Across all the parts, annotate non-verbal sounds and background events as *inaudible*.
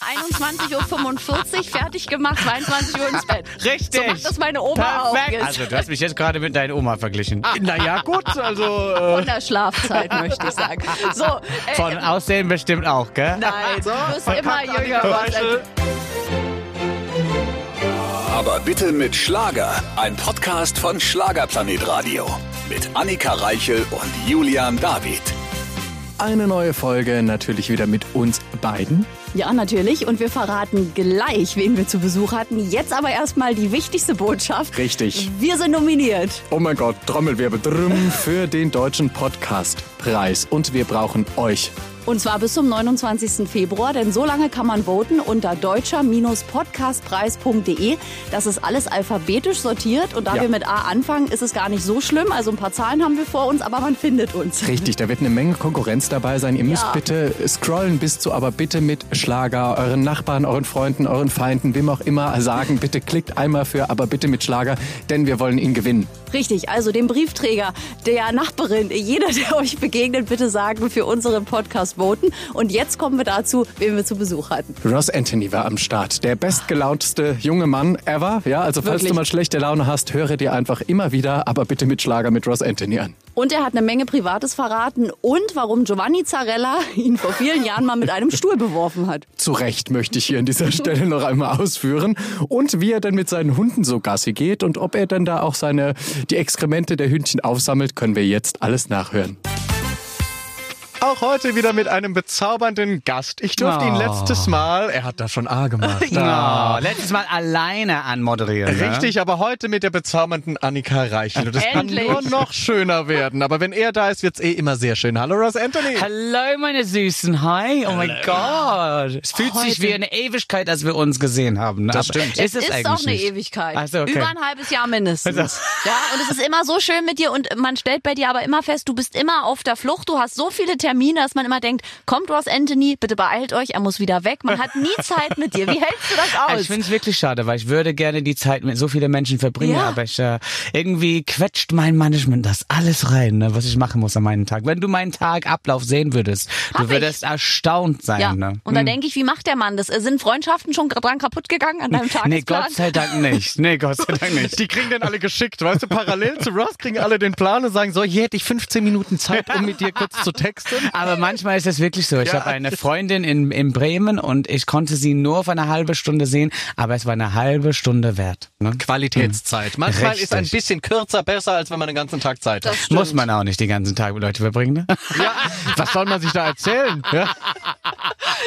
21.45 Uhr fertig gemacht, 22 Uhr ins Bett. *laughs* Richtig. So macht das meine Oma Perfekt. auch. Also, du hast mich jetzt gerade mit deiner Oma verglichen. Naja, gut, also. Äh, Von der Schlafzeit, möchte ich sagen. So, äh, Von Aussehen bestimmt auch, gell? nein, du bist immer jünger. Reichel. Aber bitte mit Schlager. Ein Podcast von Schlagerplanet Radio. Mit Annika Reichel und Julian David. Eine neue Folge natürlich wieder mit uns beiden. Ja, natürlich. Und wir verraten gleich, wen wir zu Besuch hatten. Jetzt aber erstmal die wichtigste Botschaft. Richtig. Wir sind nominiert. Oh mein Gott, Trommelwirbel drum für den Deutschen Podcastpreis. Und wir brauchen euch. Und zwar bis zum 29. Februar, denn so lange kann man voten unter deutscher-podcastpreis.de. Das ist alles alphabetisch sortiert und da Ja. wir mit A anfangen, ist es gar nicht so schlimm. Also ein paar Zahlen haben wir vor uns, aber man findet uns. Richtig, da wird eine Menge Konkurrenz dabei sein. Ihr müsst Ja. bitte scrollen bis zu, aber bitte mit Schlager, euren Nachbarn, euren Freunden, euren Feinden, wem auch immer sagen, bitte klickt einmal für, aber bitte mit Schlager, denn wir wollen ihn gewinnen. Richtig, also dem Briefträger, der Nachbarin, jeder, der *laughs* euch begegnet, bitte sagen, für unseren Podcast voten. Und jetzt kommen wir dazu, wen wir zu Besuch hatten. Ross Anthony war am Start. Der bestgelaunteste junge Mann ever. Ja, also falls Wirklich. du mal schlechte Laune hast, höre dir einfach immer wieder, aber bitte mit Schlager mit Ross Anthony an. Und er hat eine Menge Privates verraten und warum Giovanni Zarella *laughs* ihn vor vielen Jahren mal mit einem Stuhl beworfen hat. Zu Recht möchte ich hier an dieser Stelle noch einmal ausführen. Und wie er dann mit seinen Hunden so Gassi geht und ob er dann da auch seine, die Exkremente der Hündchen aufsammelt, können wir jetzt alles nachhören. Auch heute wieder mit einem bezaubernden Gast. Ich durfte ihn Oh. letztes Mal, er hat da schon A gemacht. *laughs* Oh, letztes Mal alleine anmoderieren. ne? Richtig, aber heute mit der bezaubernden Annika Reichel. Und es kann Endlich. nur noch schöner werden. Aber wenn er da ist, wird's eh immer sehr schön. Hallo Ross Anthony. Hallo, meine Süßen. Hi. Oh mein Gott. Es fühlt sich Heute. wie eine Ewigkeit, als wir uns gesehen haben. ne? Das Aber stimmt. Ist es, ist eigentlich auch eine nicht? Ewigkeit. Ach so, okay. Über ein halbes Jahr mindestens. Also- Ja, und es ist immer so schön mit dir und man stellt bei dir aber immer fest, du bist immer auf der Flucht, du hast so viele Termine, dass man immer denkt, kommt Ross Anthony, bitte beeilt euch, er muss wieder weg. Man hat nie Zeit mit dir. Wie hältst du das *laughs* aus? Ich finde es wirklich schade, weil ich würde gerne die Zeit mit so vielen Menschen verbringen, Ja. aber ich, äh, irgendwie quetscht mein Management das alles rein, ne, was ich machen muss an meinen Tag. Wenn du meinen Tagablauf sehen würdest, Hab du würdest erstaunt sein. ja. Ne? Und da denke ich, wie macht der Mann das? Sind Freundschaften schon dran kaputt gegangen an deinem Nee, Tagesplan? Gott sei Dank nicht. Nee, Gott sei Dank nicht. Die kriegen den alle geschickt, weißt du, parallel zu Ross kriegen alle den Plan und sagen so, hier hätte ich 15 Minuten Zeit, um mit dir kurz zu texten. Aber manchmal ist es wirklich so. Ich habe eine Freundin in, in Bremen und ich konnte sie nur für eine halbe Stunde sehen, aber es war eine halbe Stunde wert. Ne? Qualitätszeit. Manchmal Richtig. ist ein bisschen kürzer besser, als wenn man den ganzen Tag Zeit hat. Muss man auch nicht den ganzen Tag mit Leuten verbringen. Ne? Ja, *laughs* was soll man sich da erzählen? Ja?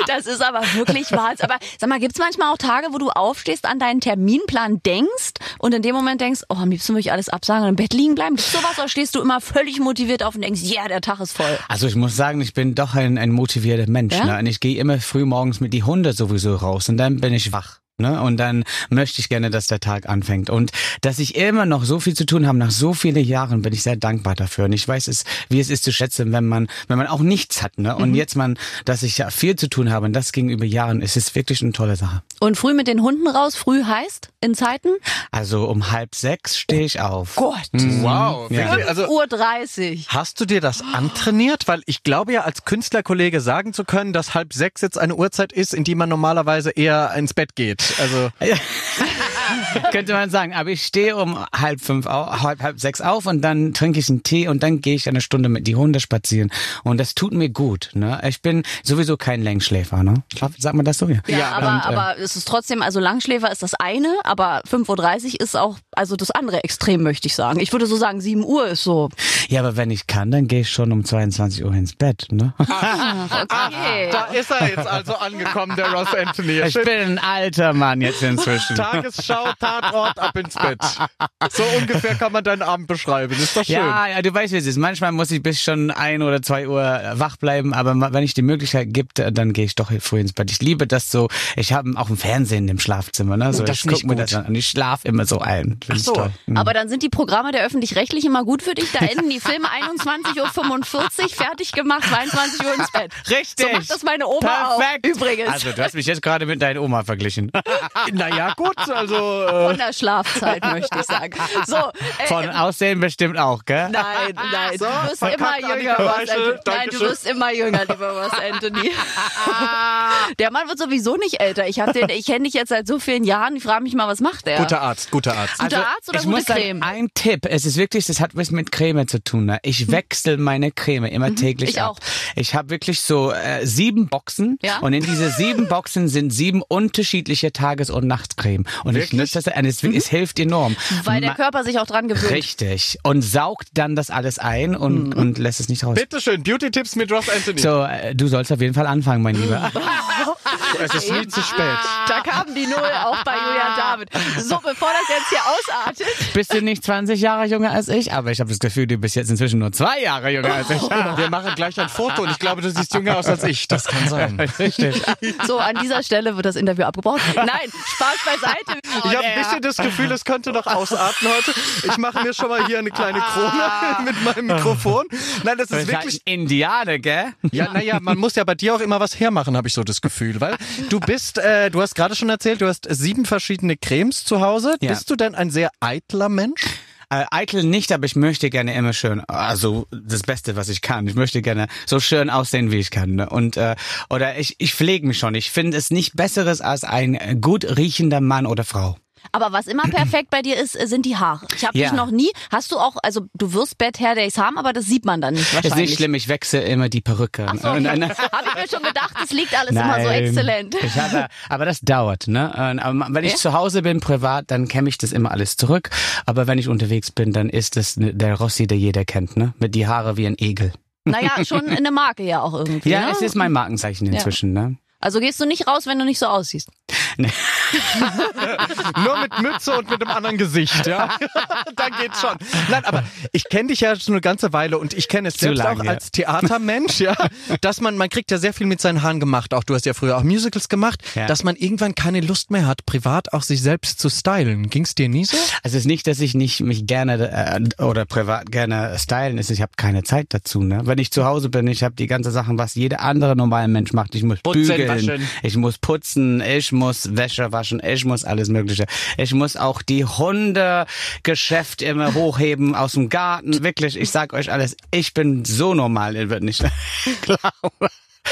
Das ist aber wirklich wahr. Aber sag mal, gibt's manchmal auch Tage, wo du aufstehst, an deinen Terminplan denkst und in dem Moment denkst, oh, am liebsten würde ich alles absagen und im Bett liegen bleiben? Gibt's sowas oder stehst du immer völlig motiviert auf und denkst, ja, der Tag ist voll? Also ich muss sagen, ich bin doch ein, ein motivierter Mensch. Ja? Ne? Und ich gehe immer früh morgens mit die Hunde sowieso raus und dann bin ich wach. Ne? Und dann möchte ich gerne, dass der Tag anfängt. Und dass ich immer noch so viel zu tun habe, nach so vielen Jahren, bin ich sehr dankbar dafür. Und ich weiß es, wie es ist zu schätzen, wenn man, wenn man auch nichts hat. Ne? Und jetzt man, dass ich ja viel zu tun habe und das gegenüber Jahren, es ist wirklich eine tolle Sache. Und früh mit den Hunden raus, früh heißt in Zeiten? Also um halb sechs stehe ich auf. Gott. Wow. Ja. Also, Uhr 30. Hast du dir das antrainiert? Weil ich glaube ja, als Künstlerkollege sagen zu können, dass halb sechs jetzt eine Uhrzeit ist, in die man normalerweise eher ins Bett geht. Also *laughs* *laughs* *laughs* Könnte man sagen. Aber ich stehe um halb fünf, halb, halb sechs auf und dann trinke ich einen Tee und dann gehe ich eine Stunde mit die Hunde spazieren. Und das tut mir gut. Ne? Ich bin sowieso kein Längsschläfer. Ne? Sagt man das so? Ja, Ja, aber, und, äh, aber es ist trotzdem, also Langschläfer ist das eine, aber 5.30 Uhr ist auch, also das andere Extrem, möchte ich sagen. Ich würde so sagen, 7 Uhr ist so. ja, aber wenn ich kann, dann gehe ich schon um 22 Uhr ins Bett. Ne? Okay. *laughs* da ist er jetzt also angekommen, der Ross Anthony. Ich bin ein alter Mann jetzt inzwischen. Tagesschau, Tatort, ab ins Bett. So ungefähr kann man deinen Abend beschreiben. Ist doch schön. Ja, ja, du weißt, wie es ist. Manchmal muss ich bis schon ein oder zwei Uhr wach bleiben, aber wenn ich die Möglichkeit gibt, äh, dann gehe ich doch früh ins Bett. Ich liebe das so. Ich habe auch ein Fernsehen im Schlafzimmer, ne? So, Das ich ist nicht guck mir das an und ich schlafe immer so ein. Ich so. toll. Mhm. Aber dann sind die Programme der Öffentlich-Rechtlichen immer gut für dich. Da enden die Filme 21.45 Uhr, fertig gemacht, 22 Uhr ins Bett. Richtig. So macht das meine Oma Perfekt. auch. Übrigens. Also, du hast mich jetzt gerade mit deiner Oma verglichen. *laughs* Naja, gut, also äh, Von der Schlafzeit, möchte ich sagen. So, äh, Von Aussehen bestimmt auch, gell? Nein, nein, So, du wirst immer jünger, Ross. Anthony. Nein, du wirst immer jünger, lieber Ross Anthony. *laughs* Der Mann wird sowieso nicht älter. Ich, hab den- ich kenne dich jetzt seit so vielen Jahren. Ich frage mich mal, was macht der? guter Arzt, guter Arzt. Guter Arzt oder ich gute muss sagen, Creme? ein Tipp. Es ist wirklich, das hat was mit Creme zu tun. Ne? Ich wechsle meine Creme immer täglich Mhm. ich ab. auch. Ich habe wirklich so äh, sieben Boxen Ja. und in diese sieben Boxen sind sieben unterschiedliche Tages- und Nachtcreme. Und ich nutze das, es, es hilft enorm. Mhm. Weil der Ma- Körper sich auch dran gewöhnt. Richtig. Und saugt dann das alles ein und, Mhm. und lässt es nicht raus. Bitteschön, Beauty-Tipps mit Ross Anthony. So, äh, du sollst auf jeden Fall anfangen, mein Lieber. *laughs* es ist nie zu spät. Da kam die Null auch bei Julian David. So, bevor das jetzt hier ausartet. Bist du nicht 20 Jahre jünger als ich? Aber ich habe das Gefühl, du bist jetzt inzwischen nur zwei Jahre jünger als ich. Wir machen gleich ein Foto und ich glaube, du siehst jünger aus als ich. Das kann sein. *laughs* Richtig. So, an dieser Stelle wird das Interview abgebrochen. Nein, Spaß beiseite. Ich habe ein bisschen das Gefühl, es könnte noch ausarten heute. Ich mache mir schon mal hier eine kleine Krone *laughs* mit meinem Mikrofon. Nein, das ist wirklich Indianer, gell? Ja, naja, man muss ja bei dir auch immer was hermachen, habe ich so das Gefühl. Weil du bist, äh, du hast gerade schon erzählt, du hast sieben verschiedene Cremes zu Hause. Ja. Bist du denn ein sehr eitler Mensch? Äh, eitel nicht, aber ich möchte gerne immer schön, also das Beste, was ich kann. Ich möchte gerne so schön aussehen, wie ich kann. Ne? Und äh, oder ich, ich pflege mich schon. Ich finde es nicht besseres als ein gut riechender Mann oder Frau. Aber was immer perfekt bei dir ist, sind die Haare. Ich habe Ja. dich noch nie, hast du auch, also du wirst Bad Hair Days haben, aber das sieht man dann nicht Ist wahrscheinlich. nicht schlimm, ich wechsle immer die Perücke. Ach so, okay. *laughs* Habe ich mir schon gedacht, das liegt alles immer so Nein. exzellent. Ich hatte, aber das dauert, ne? Aber wenn ich Ja? zu Hause bin, privat, dann kämme ich das immer alles zurück. Aber wenn ich unterwegs bin, dann ist es ne- der Rossi, der jeder kennt, ne? Mit die Haare wie ein Egel. Naja, schon eine Marke ja auch irgendwie. Ja, ne? es ist mein Markenzeichen inzwischen, ne? Also gehst du nicht raus, wenn du nicht so aussiehst. *laughs* Nur mit Mütze und mit einem anderen Gesicht, ja? *laughs* Dann geht's schon. Nein, aber ich kenne dich ja schon eine ganze Weile und ich kenne es Zu selbst lange, auch als Theatermensch, ja, dass man, man kriegt ja sehr viel mit seinen Haaren gemacht. Auch du hast ja früher auch Musicals gemacht, Ja. dass man irgendwann keine Lust mehr hat, privat auch sich selbst zu stylen. Ging's dir nie so? Also es ist nicht, dass ich nicht mich gerne äh, oder privat gerne stylen ist. Ich habe keine Zeit dazu. Ne? Wenn ich zu Hause bin, ich habe die ganze Sachen, was jeder andere normale Mensch macht. Ich muss Putzen, bügeln, waschen. ich muss putzen, ich muss Wäsche waschen, ich muss alles Mögliche. Ich muss auch die Hundegeschäft immer hochheben aus dem Garten. Wirklich, ich sag euch alles. Ich bin so normal, ihr wird nicht *laughs* glauben.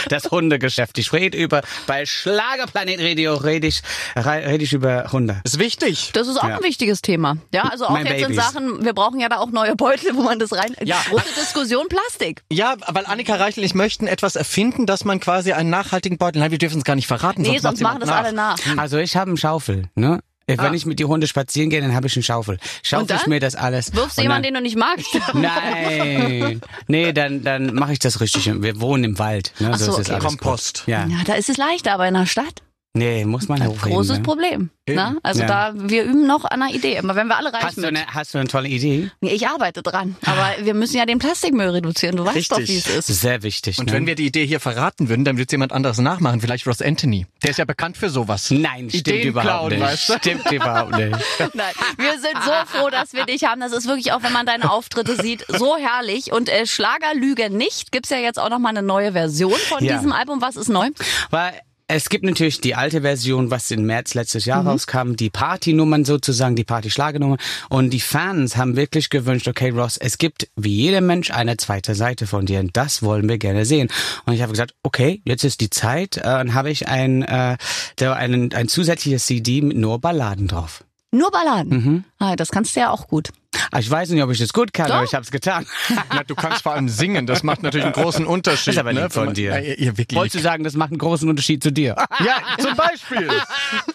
Das Hundegeschäft. Ich rede über, bei Schlagerplanet Radio rede ich, rede ich über Hunde. Ist wichtig. Das ist auch Ja. ein wichtiges Thema. Ja, also auch Mein jetzt in Babys. Sachen, wir brauchen ja da auch neue Beutel, wo man das rein. Ja. Große Diskussion Plastik. Ja, weil Annika Reichel und ich möchten etwas erfinden, dass man quasi einen nachhaltigen Beutel, nein, wir dürfen es gar nicht verraten, Nee, sonst, sonst machen das jemand alle nach. Also ich habe einen Schaufel, ne? Wenn ich mit die Hunde spazieren gehe, dann habe ich einen Schaufel. Schaufel ich mir das alles. Wirfst du jemanden, den du nicht magst? *laughs* Nein. Nee, dann, dann mache ich das richtig. Wir wohnen im Wald. Ne? Ach so, ist es okay. alles Kompost. Ja. Ja, da ist es leichter, aber in der Stadt. Nee, muss man hochheben. Großes ne? Problem. Ne? Also Ja. da, wir üben noch an einer Idee. Aber wenn wir alle reich Hast du, sind. eine, hast du eine tolle Idee? Nee, ich arbeite dran. Aber wir müssen ja den Plastikmüll reduzieren. Du weißt Richtig. doch, wie es Das ist. sehr wichtig. Und ne? wenn wir die Idee hier verraten würden, dann wird jemand anderes nachmachen, vielleicht Ross Anthony. Der ist ja bekannt für sowas. Nein, stimmt Ideen überhaupt klauen, nicht. weißt du? Stimmt überhaupt nicht. *laughs* Nein, wir sind so froh, dass wir dich haben. Das ist wirklich auch, wenn man deine Auftritte sieht, so herrlich. Und äh, Schlager Lüge nicht gibt's ja jetzt auch noch mal eine neue Version von Ja. diesem Album. Was ist neu? Weil es gibt natürlich die alte Version, was im März letztes Jahr rauskam, die Partynummern sozusagen, die Party-Schlagernummern. Und die Fans haben wirklich gewünscht, okay, Ross, es gibt wie jeder Mensch eine zweite Seite von dir und das wollen wir gerne sehen. Und ich habe gesagt, okay, jetzt ist die Zeit. Äh, dann habe ich ein, äh, einen, ein zusätzliches CD mit nur Balladen drauf. Nur Balladen. Mhm. Ah, das kannst du ja auch gut. Ah, Ich weiß nicht, ob ich das gut kann, Doch. aber ich habe es getan. Na, du kannst vor allem singen, das macht natürlich einen großen Unterschied. Das ist aber ne? von dir. Ja, wirklich. Wolltest du sagen, das macht einen großen Unterschied zu dir? *laughs* Ja, zum Beispiel.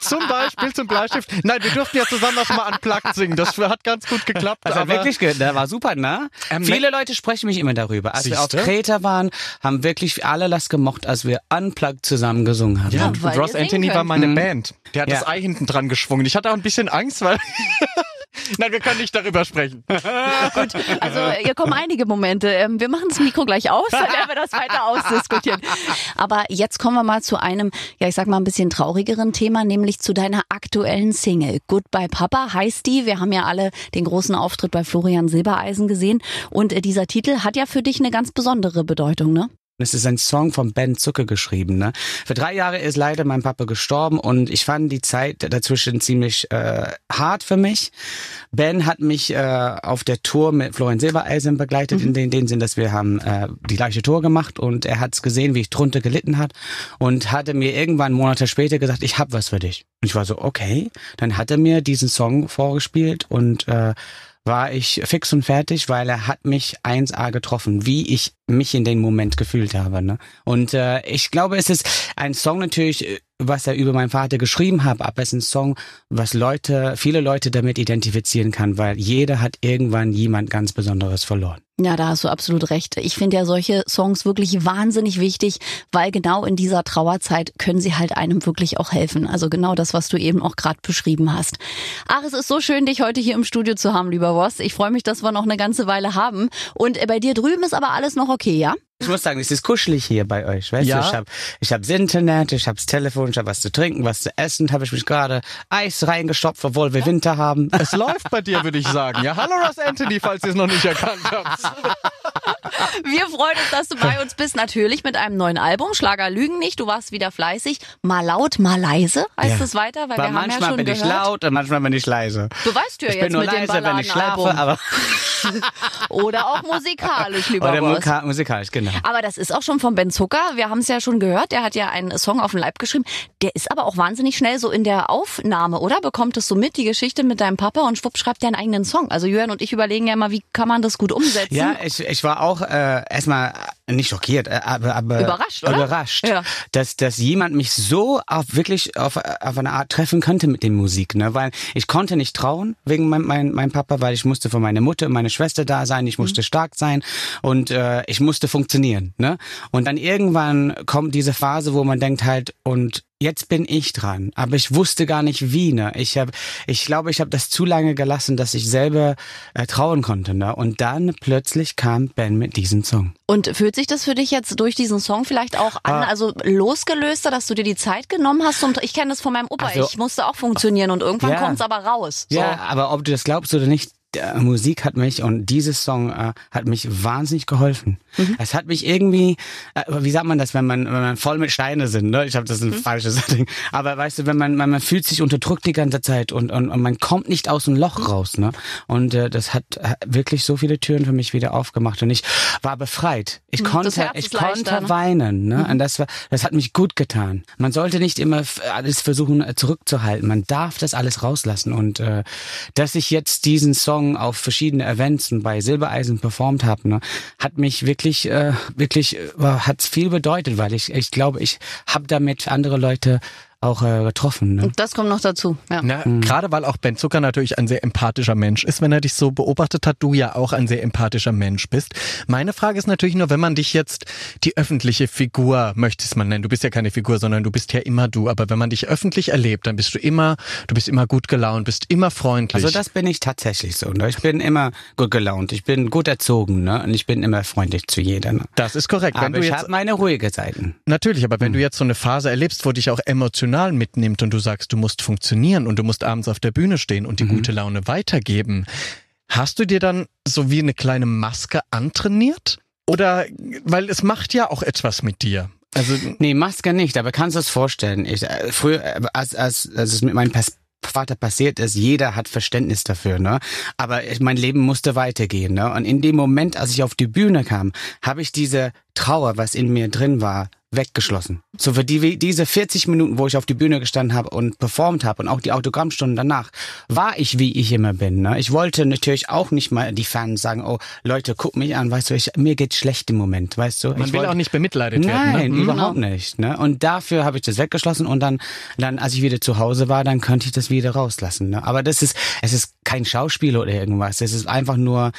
zum Beispiel zum Bleistift. Nein, wir durften ja zusammen auch mal unplugged singen. Das hat ganz gut geklappt. Das hat wirklich, ge- der war super, ne? Ähm, Viele Leute sprechen mich immer darüber. Als wir auf Siehste? Kreta waren, haben wirklich alle das gemocht, als wir unplugged zusammen gesungen haben. Ja, Und Ross Anthony war meine Band. Der hat Ja. das Ei hinten dran geschwungen. Ich hatte auch ein bisschen Angst, weil. Nein, wir können nicht darüber sprechen. *laughs* Gut, also hier kommen einige Momente. Ähm, Wir machen das Mikro gleich aus, dann werden wir das weiter ausdiskutieren. Aber jetzt kommen wir mal zu einem, ja ich sag mal ein bisschen traurigeren Thema, nämlich zu deiner aktuellen Single. Goodbye Papa heißt die. Wir haben ja alle den großen Auftritt bei Florian Silbereisen gesehen und äh, dieser Titel hat ja für dich eine ganz besondere Bedeutung, ne? Es ist ein Song von Ben Zucker geschrieben. Ne? Für drei Jahre ist leider mein Papa gestorben und ich fand die Zeit dazwischen ziemlich äh, hart für mich. Ben hat mich äh, auf der Tour mit Florian Silbereisen begleitet, mhm. in den, den Sinn, dass wir haben äh, die gleiche Tour gemacht und er hat's gesehen, wie ich drunter gelitten hat und hatte mir irgendwann Monate später gesagt, ich hab was für dich. Und ich war so, okay. Dann hat er mir diesen Song vorgespielt und äh, war ich fix und fertig, weil er hat mich 1A getroffen, wie ich mich in dem Moment gefühlt habe. Ne? Und äh, ich glaube, es ist ein Song natürlich, äh, was er über meinen Vater geschrieben hat, aber es ist ein Song, was Leute, viele Leute damit identifizieren kann, weil jeder hat irgendwann jemand ganz Besonderes verloren. Ja, da hast du absolut recht. Ich finde ja solche Songs wirklich wahnsinnig wichtig, weil genau in dieser Trauerzeit können sie halt einem wirklich auch helfen. Also genau das, was du eben auch gerade beschrieben hast. Ach, es ist so schön, dich heute hier im Studio zu haben, lieber Ross. Ich freue mich, dass wir noch eine ganze Weile haben. Und bei dir drüben ist aber alles noch okay, ja? Ich muss sagen, es ist kuschelig hier bei euch. Weißt ja. du, ich habe ich hab das Internet, ich habe das Telefon, ich habe was zu trinken, was zu essen, habe ich mich gerade Eis reingestopft, obwohl wir Winter haben. *laughs* Es läuft bei dir, würde ich sagen. Ja, hallo Ross Anthony, falls ihr es noch nicht erkannt habt. *laughs* Wir freuen uns, dass du bei uns bist. Natürlich mit einem neuen Album. Schlager Lügen nicht. Du warst wieder fleißig. Mal laut, mal leise. Heißt ja. es weiter? Weil wir manchmal haben ja schon bin gehört. ich laut und manchmal bin ich leise. Du weißt ja ich jetzt bin nur mit leise, wenn ich schlafe, aber *laughs* Oder auch musikalisch, lieber Oder Ross. musikalisch, genau. Aber das ist auch schon von Ben Zucker. Wir haben es ja schon gehört. Der hat ja einen Song auf den Leib geschrieben. Der ist aber auch wahnsinnig schnell so in der Aufnahme, oder? Bekommt es so mit, die Geschichte mit deinem Papa und schwupp schreibt der einen eigenen Song. Also Jörn und ich überlegen ja mal, wie kann man das gut umsetzen? Ja, ich, ich war auch äh, erstmal nicht schockiert, äh, aber, aber überrascht, oder? überrascht, ja. dass, dass jemand mich so auf wirklich auf, auf eine Art treffen könnte mit der Musik, ne? Weil ich konnte nicht trauen wegen meinem mein, mein Papa, weil ich musste für meine Mutter und meine Schwester da sein, ich musste mhm. stark sein und äh, ich musste funktionieren, ne? Und dann irgendwann kommt diese Phase, wo man denkt halt und jetzt bin ich dran, aber ich wusste gar nicht wie. Ne? Ich habe, ich glaube, ich habe das zu lange gelassen, dass ich selber äh, trauen konnte. Ne? Und dann plötzlich kam Ben mit diesem Song. Und fühlt sich das für dich jetzt durch diesen Song vielleicht auch an, ah. also losgelöster, dass du dir die Zeit genommen hast? Und ich kenne das von meinem Opa. Also, ich musste auch funktionieren und irgendwann ja. kommt es aber raus. So. Ja, aber ob du das glaubst oder nicht, äh, Musik hat mich und dieses Song äh, hat mich wahnsinnig geholfen. Mhm. Es hat mich irgendwie, äh, wie sagt man das, wenn man wenn man voll mit Steine sind, ne? Ich habe das ein mhm. falsches *laughs* Ding. Aber weißt du, wenn man, man man fühlt sich unterdrückt die ganze Zeit und, und, und man kommt nicht aus dem Loch raus, ne? Und äh, das hat wirklich so viele Türen für mich wieder aufgemacht und ich war befreit. Ich mhm, konnte ich konnte ne? weinen, ne? Mhm. Und das war das hat mich gut getan. Man sollte nicht immer alles versuchen äh, zurückzuhalten. Man darf das alles rauslassen und äh, dass ich jetzt diesen Song Song auf verschiedene Events und bei Silbereisen performt habe, ne, hat mich wirklich, äh, wirklich, äh, hat's viel bedeutet, weil ich, ich glaube, ich habe damit andere Leute auch äh, getroffen. Ne? Das kommt noch dazu. Ja. Na, mhm. Gerade weil auch Ben Zucker natürlich ein sehr empathischer Mensch ist, wenn er dich so beobachtet hat, du ja auch ein sehr empathischer Mensch bist. Meine Frage ist natürlich nur, wenn man dich jetzt die öffentliche Figur, möchtest man nennen, du bist ja keine Figur, sondern du bist ja immer du, aber wenn man dich öffentlich erlebt, dann bist du immer, du bist immer gut gelaunt, bist immer freundlich. Also das bin ich tatsächlich so. Ne? Ich bin immer gut gelaunt, ich bin gut erzogen ne? und ich bin immer freundlich zu jeder. Ne? Das ist korrekt. Wenn aber ich habe meine ruhige Seiten. Natürlich, aber wenn mhm. du jetzt so eine Phase erlebst, wo dich auch emotional emotional mitnimmt und du sagst, du musst funktionieren und du musst abends auf der Bühne stehen und die mhm. gute Laune weitergeben, hast du dir dann so wie eine kleine Maske antrainiert? Oder, weil es macht ja auch etwas mit dir. Also, nee, Maske nicht, aber kannst du es vorstellen? Ich, äh, früher, äh, als, als, als es mit meinem Pass Vater passiert ist, jeder hat Verständnis dafür, ne? Aber mein Leben musste weitergehen, ne? Und in dem Moment, als ich auf die Bühne kam, habe ich diese Trauer, was in mir drin war, weggeschlossen. So für die, diese 40 Minuten, wo ich auf die Bühne gestanden habe und performt habe und auch die Autogrammstunden danach, war ich, wie ich immer bin. Ne? Ich wollte natürlich auch nicht mal die Fans sagen, oh Leute, guck mich an, weißt du, ich, mir geht's schlecht im Moment, weißt du. Man ich will wollte, auch nicht bemitleidet nein, werden. Nein, ne? überhaupt nicht. Ne? Und dafür habe ich das weggeschlossen und dann, dann, als ich wieder zu Hause war, dann könnte ich das wieder rauslassen. Ne? Aber das ist, es ist kein Schauspiel oder irgendwas. Es ist einfach nur,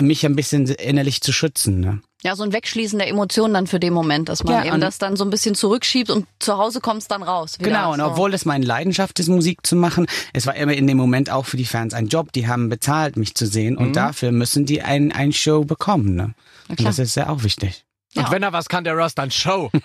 mich ein bisschen innerlich zu schützen. Ne? Ja, so ein Wegschließen der Emotionen dann für den Moment, dass man ja, eben das dann so ein bisschen zurückschiebt und zu Hause kommt es dann raus. Genau, und obwohl es meine Leidenschaft ist, Musik zu machen, es war immer in dem Moment auch für die Fans ein Job. Die haben bezahlt, mich zu sehen und mhm. dafür müssen die ein, ein Show bekommen. Ne? Und das ist ja auch wichtig. Und wenn er was kann, der Ross, dann Show. *laughs*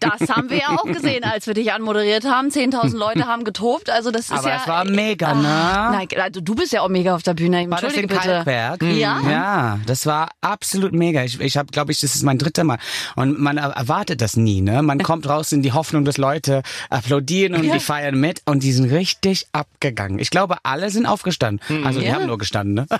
Das haben wir ja auch gesehen, als wir dich anmoderiert haben. 10.000 Leute haben getobt. Also das ist Aber ja. es war mega, ne? Ah, Nein, also du bist ja auch mega auf der Bühne. War das in Entschuldige bitte. Kalkberg? Ja? Ja, das war absolut mega. Ich, ich habe, glaube ich, das ist mein dritter Mal. Und man er- erwartet das nie, ne? Man *laughs* kommt raus in die Hoffnung, dass Leute applaudieren und Ja. die feiern mit und die sind richtig abgegangen. Ich glaube, alle sind aufgestanden. Also die Ja. haben nur gestanden, ne? *laughs*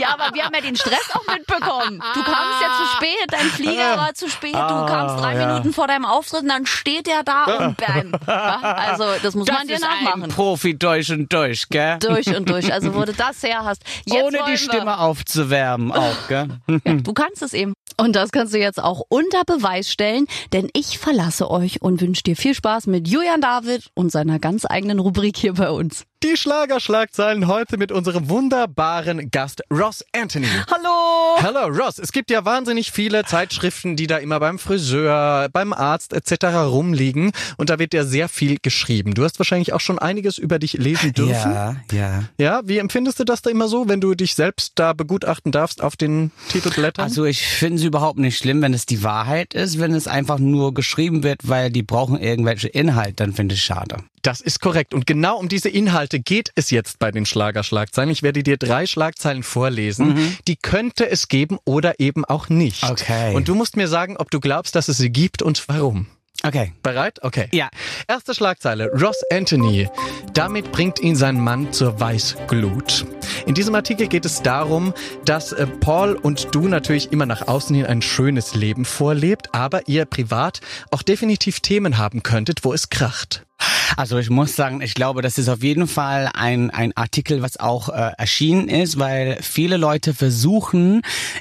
Ja, aber wir haben ja den Stress auch mitbekommen. Du kamst ja zu spät, dein Flieger war zu spät, du kamst drei ja. Minuten vor deinem Auftritt und dann steht er da und *laughs* bam. Also das muss man dir ist ein nachmachen. Profi durch und durch, gell? Durch und durch. Also wo du *laughs* das her hast. Jetzt Ohne die wir- Stimme aufzuwärmen auch, gell? Ja, du kannst es eben. Und das kannst du jetzt auch unter Beweis stellen, denn ich verlasse euch und wünsche dir viel Spaß mit Julian David und seiner ganz eigenen Rubrik hier bei uns. Die Schlagerschlagzeilen heute mit unserem wunderbaren Gast Ross Anthony. Hallo! Hallo Ross, es gibt ja wahnsinnig viele Zeitschriften, die da immer beim Friseur, beim Arzt etc. rumliegen und da wird ja sehr viel geschrieben. Du hast wahrscheinlich auch schon einiges über dich lesen dürfen. Ja, ja. Ja, wie empfindest du das da immer so, wenn du dich selbst da begutachten darfst auf den Titelblättern? Also ich finde es überhaupt nicht schlimm, wenn es die Wahrheit ist. Wenn es einfach nur geschrieben wird, weil die brauchen irgendwelche Inhalte, dann finde ich es schade. Das ist korrekt. Und genau um diese Inhalte geht es jetzt bei den Schlagerschlagzeilen. Ich werde dir drei Schlagzeilen vorlesen. Die könnte es geben oder eben auch nicht. Okay. Und du musst mir sagen, ob du glaubst, dass es sie gibt und warum. Okay. Bereit? Okay. Ja. Erste Schlagzeile. Ross Anthony. Damit bringt ihn sein Mann zur Weißglut. In diesem Artikel geht es darum, dass äh, Paul und du natürlich immer nach außen hin ein schönes Leben vorlebt, aber ihr privat auch definitiv Themen haben könntet, wo es kracht. Also ich muss sagen, ich glaube, das ist auf jeden Fall ein, ein Artikel, was auch äh, erschienen ist, weil viele Leute versuchen,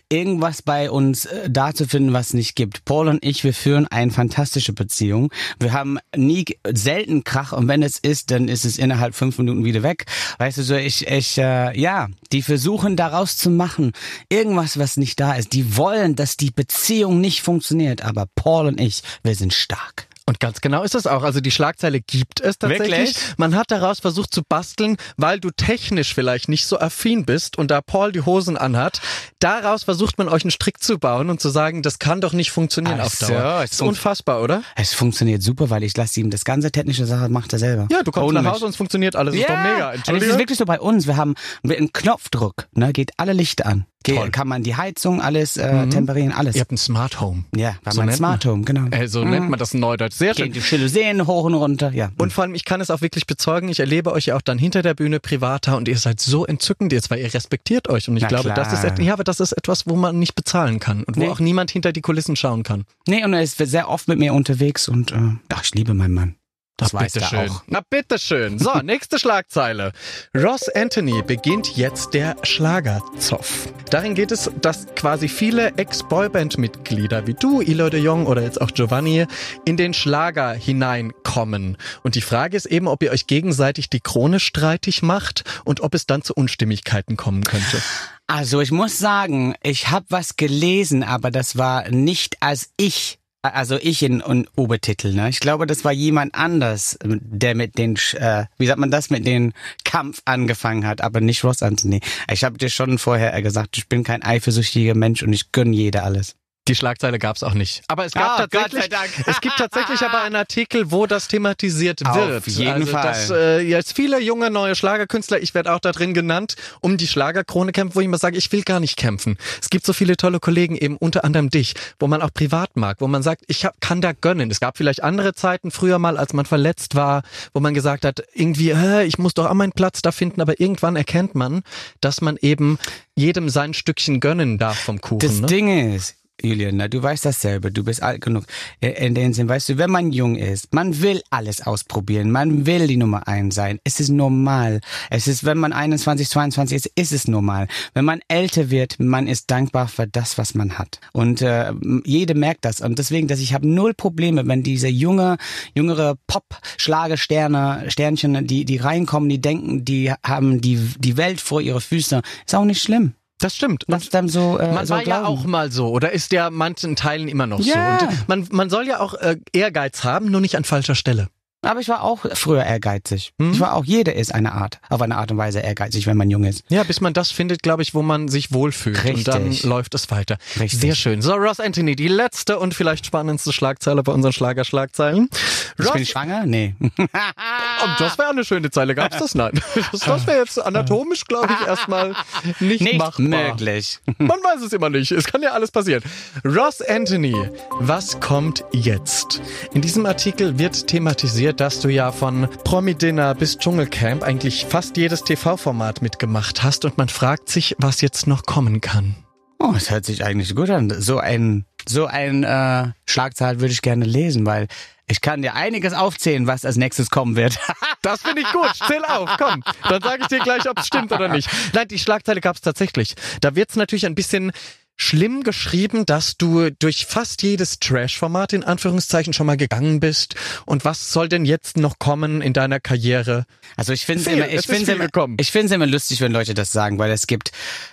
irgendwas bei uns äh, da zu finden, was nicht gibt. Paul und ich, wir führen eine fantastische Beziehung. Wir haben nie selten Krach und wenn es ist, dann ist es innerhalb fünf Minuten wieder weg. Weißt du, so ich, ich, äh, ja, die versuchen daraus zu machen, irgendwas, was nicht da ist. Die wollen, dass die Beziehung nicht funktioniert, aber Paul und ich, wir sind stark. Und ganz genau ist es auch. Also die Schlagzeile gibt es tatsächlich. Wirklich? Man hat daraus versucht zu basteln, weil du technisch vielleicht nicht so affin bist und da Paul die Hosen anhat. Daraus versucht man euch einen Strick zu bauen und zu sagen, das kann doch nicht funktionieren Ach auf so, Dauer. es ist unfassbar, oder? Es funktioniert super, weil ich lasse ihm das ganze technische Sache macht er selber. Ja, du kommst Ohne nach mich. Hause und es funktioniert alles. Ist doch mega. Und es Entschuldigung. ist wirklich so bei uns. Wir haben mit einem Knopfdruck, ne, geht alle Lichter an. Toll. Kann man die Heizung, alles äh, temperieren, alles. Ihr habt ein Smart Home. Ja, haben So ein nennt Smart man- Home, genau. Äh, so nennt man das in Neudeutsch. Sehr schön. Gehen die Jalousien hoch und runter, ja. Und vor allem, ich kann es auch wirklich bezeugen, ich erlebe euch ja auch dann hinter der Bühne privater und ihr seid so entzückend jetzt, weil ihr respektiert euch. Und ich Na glaube, das ist, ja, aber das ist etwas, wo man nicht bezahlen kann und wo Nee. auch niemand hinter die Kulissen schauen kann. nee, und er ist sehr oft mit mir unterwegs und äh, ach, ich liebe meinen Mann. Das Na, weiß er bitteschön. auch. Na bitteschön. So, *laughs* nächste Schlagzeile. Ross Anthony beginnt jetzt der Schlagerzoff. Darin geht es, dass quasi viele Ex-Boyband-Mitglieder wie du, Ilo de Jong oder jetzt auch Giovanni in den Schlager hineinkommen. Und die Frage ist eben, ob ihr euch gegenseitig die Krone streitig macht und ob es dann zu Unstimmigkeiten kommen könnte. Also ich muss sagen, ich habe was gelesen, aber das war nicht als ich. Also ich in, in Obertitel, ne? Ich glaube, das war jemand anders, der mit den, äh, wie sagt man das, mit den Kampf angefangen hat, aber nicht Ross Anthony. Ich habe dir schon vorher gesagt, ich bin kein eifersüchtiger Mensch und ich gönn jeder alles. Die Schlagzeile gab es auch nicht. Aber es gab Ah, tatsächlich, es gibt tatsächlich aber einen Artikel, wo das thematisiert Auf wird. jeden also, Fall. Dass äh, jetzt viele junge neue Schlagerkünstler, ich werde auch da drin genannt, um die Schlagerkrone kämpfen, wo ich immer sage, ich will gar nicht kämpfen. Es gibt so viele tolle Kollegen, eben unter anderem dich, wo man auch privat mag, wo man sagt, ich hab, kann da gönnen. Es gab vielleicht andere Zeiten früher mal, als man verletzt war, wo man gesagt hat, irgendwie, ich muss doch auch meinen Platz da finden, aber irgendwann erkennt man, dass man eben jedem sein Stückchen gönnen darf vom Kuchen. Das ne? Ding ist, Julian, na, du weißt das selber, du bist alt genug. Äh, In dem Sinn, weißt du, wenn man jung ist, man will alles ausprobieren, man will die Nummer eins sein. Es ist normal. Es ist, wenn man 21, 22 ist, ist es normal. Wenn man älter wird, man ist dankbar für das, was man hat. Und äh, jede merkt das. Und deswegen, dass ich habe null Probleme, wenn diese junge, jüngere Pop-Schlagersterne, Sternchen, die, die reinkommen, die denken, die haben die, die Welt vor ihre Füße. Ist auch nicht schlimm. Das stimmt. Lass dann so, äh, Man so war ja glauben. auch mal so oder ist ja manchen Teilen immer noch Ja. so. Und man, man soll ja auch äh, Ehrgeiz haben, nur nicht an falscher Stelle. Aber ich war auch früher ehrgeizig. Ich war auch, jeder ist eine Art, auf eine Art und Weise ehrgeizig, wenn man jung ist. Ja, bis man das findet, glaube ich, wo man sich wohlfühlt. Und dann Richtig. läuft es weiter. Richtig. Sehr schön. So, Ross Anthony, die letzte und vielleicht spannendste Schlagzeile bei unseren Schlagerschlagzeilen. Ich Ross, bin ich schwanger? Nee. *laughs* Oh, das wäre eine schöne Zeile. Gab's das? Nein. *laughs* Das, das wäre jetzt anatomisch, glaube ich, erstmal nicht, Nicht machbar. möglich. *laughs* Man weiß es immer nicht. Es kann ja alles passieren. Ross Anthony, was kommt jetzt? In diesem Artikel wird thematisiert, dass du ja von Promi-Dinner bis Dschungelcamp eigentlich fast jedes TV-Format mitgemacht hast und man fragt sich, was jetzt noch kommen kann. Oh, das hört sich eigentlich gut an. So ein, so ein äh, Schlagzahl würde ich gerne lesen, weil ich kann dir einiges aufzählen, was als nächstes kommen wird. *laughs* Das finde ich gut. Zähl auf, komm. Dann sage ich dir gleich, ob es stimmt oder nicht. Nein, die Schlagzeile gab es tatsächlich. Da wird es natürlich ein bisschen schlimm geschrieben, dass du durch fast jedes Trash-Format in Anführungszeichen schon mal gegangen bist. Und was soll denn jetzt noch kommen in deiner Karriere? Also ich finde es immer, ich finde immer, gekommen. ich finde es immer lustig, wenn Leute das sagen, weil es gibt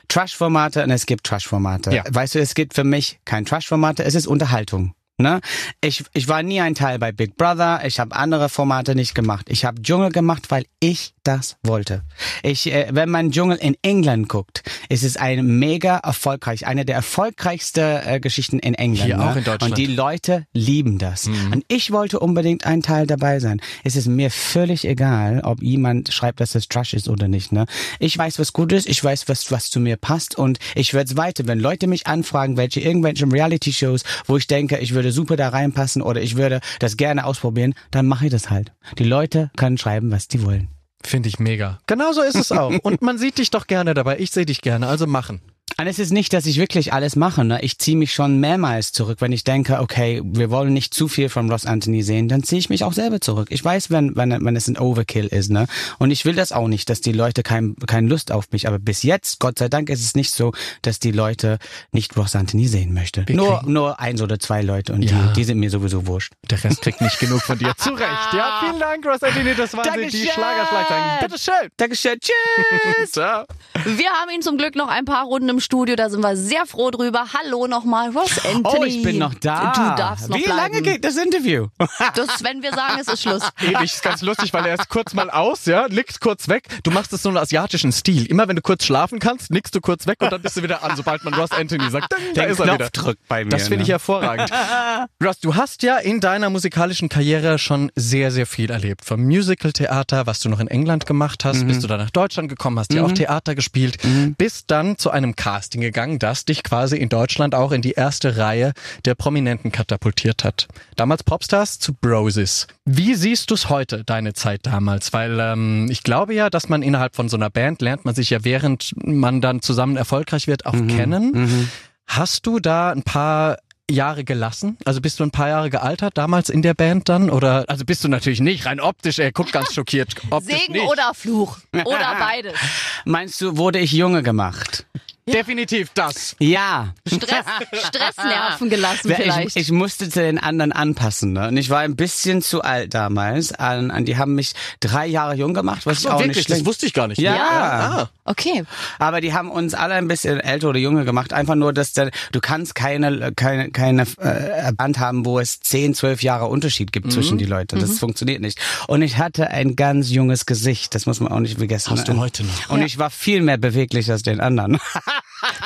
Trash-Formate und es gibt Trash-Formate. Ja. Weißt du, es gibt für mich kein Trash-Formate, es ist Unterhaltung. Ne? Ich, ich war nie ein Teil bei Big Brother, ich habe andere Formate nicht gemacht. Ich habe Dschungel gemacht, weil ich das wollte. Ich, äh, wenn man Dschungel in England guckt, ist es ein mega erfolgreich, eine der erfolgreichsten äh, Geschichten in England. Hier ne? auch in Deutschland. Mhm. Und die Leute lieben das. Und ich wollte unbedingt ein Teil dabei sein. Es ist mir völlig egal, ob jemand schreibt, dass es Trash ist oder nicht. Ne? Ich weiß, was gut ist, ich weiß, was, was zu mir passt und ich werde es weiter. Wenn Leute mich anfragen, welche irgendwelche Reality-Shows, wo ich denke, ich würde super da reinpassen oder ich würde das gerne ausprobieren, dann mache ich das halt. Die Leute können schreiben, was die wollen. Finde ich mega. Genau so ist es auch. Und man sieht dich doch gerne dabei. Ich sehe dich gerne, also machen. Und es ist nicht, dass ich wirklich alles mache. Ne? Ich ziehe mich schon mehrmals zurück. Wenn ich denke, okay, wir wollen nicht zu viel von Ross Anthony sehen, dann ziehe ich mich auch selber zurück. Ich weiß, wenn, wenn, wenn es ein Overkill ist. Ne? Und ich will das auch nicht, dass die Leute kein, keine Lust auf mich. Aber bis jetzt, Gott sei Dank, ist es nicht so, dass die Leute nicht Ross Anthony sehen möchten. Nur, nur eins oder zwei Leute und Ja. die, die sind mir sowieso wurscht. Der Rest kriegt nicht genug von dir. *laughs* Zu Recht. Ja, vielen Dank, Ross Anthony. Das waren sie, die Dankeschön. Schlagerschlagzeilen. Bitteschön. Dankeschön. Tschüss. *laughs* Ciao. Wir haben ihn zum Glück noch ein paar Runden im Studio, da sind wir sehr froh drüber. Hallo nochmal, Ross Anthony. Oh, ich bin noch da. Du darfst noch Wie bleiben. lange geht das Interview? *laughs* Das, wenn wir sagen, es ist Schluss. Ewig, ist ganz lustig, weil er ist kurz mal aus, ja, nickt kurz weg. Du machst es so einen asiatischen Stil. Immer wenn du kurz schlafen kannst, nickst du kurz weg und dann bist du wieder an, sobald man Ross Anthony sagt. Den ist er Knopf wieder. drückt bei mir. Das finde ich ne? hervorragend. *laughs* Ross, du hast ja in deiner musikalischen Karriere schon sehr, sehr viel erlebt. Vom Musical-Theater, was du noch in England gemacht hast, bist du dann nach Deutschland gekommen, hast ja auch Theater gespielt, bist dann zu einem Casting gegangen, das dich quasi in Deutschland auch in die erste Reihe der Prominenten katapultiert hat. Damals Popstars zu Broses. Wie siehst du es heute, deine Zeit damals? Weil ähm, ich glaube ja, dass man innerhalb von so einer Band lernt man sich ja, während man dann zusammen erfolgreich wird, auch kennen. Hast du da ein paar Jahre gelassen? Also bist du ein paar Jahre gealtert damals in der Band dann? Oder also bist du natürlich nicht, rein optisch, er guckt ganz schockiert. Optisch Segen nicht. oder Fluch. Oder beides. *laughs* Meinst du, wurde ich junge gemacht? Definitiv das. Ja. Stress, *laughs* Stressnerven gelassen Ja, vielleicht. Ich, ich musste zu den anderen anpassen. Ne? Und ich war ein bisschen zu alt damals. An, an, die haben mich drei Jahre jung gemacht, was ich auch nicht schlecht. wusste ich gar nicht. Ja. Ah. okay. Aber die haben uns alle ein bisschen älter oder jünger gemacht. Einfach nur, dass der, du kannst keine keine keine äh, Band haben, wo es 10, 12 Jahre Unterschied gibt Mhm. zwischen die Leute. Das funktioniert nicht. Und ich hatte ein ganz junges Gesicht. Das muss man auch nicht vergessen. Hast du heute noch. Und ich war viel mehr beweglich als den anderen. *laughs*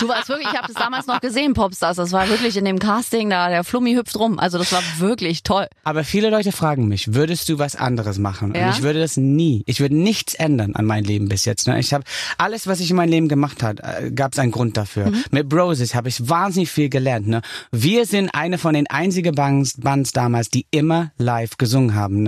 Du warst wirklich, ich habe das damals noch gesehen, Popstars. Das war wirklich in dem Casting da, der Flummi hüpft rum. Also das war wirklich toll. Aber viele Leute fragen mich, würdest du was anderes machen? Ja? Und ich würde das nie. Ich würde nichts ändern an meinem Leben bis jetzt. Ne? Ich habe alles, was ich in meinem Leben gemacht habe, äh, gab es einen Grund dafür. Mit Broses habe ich wahnsinnig viel gelernt. Ne? Wir sind eine von den einzigen Bands, Bands damals, die immer live gesungen haben.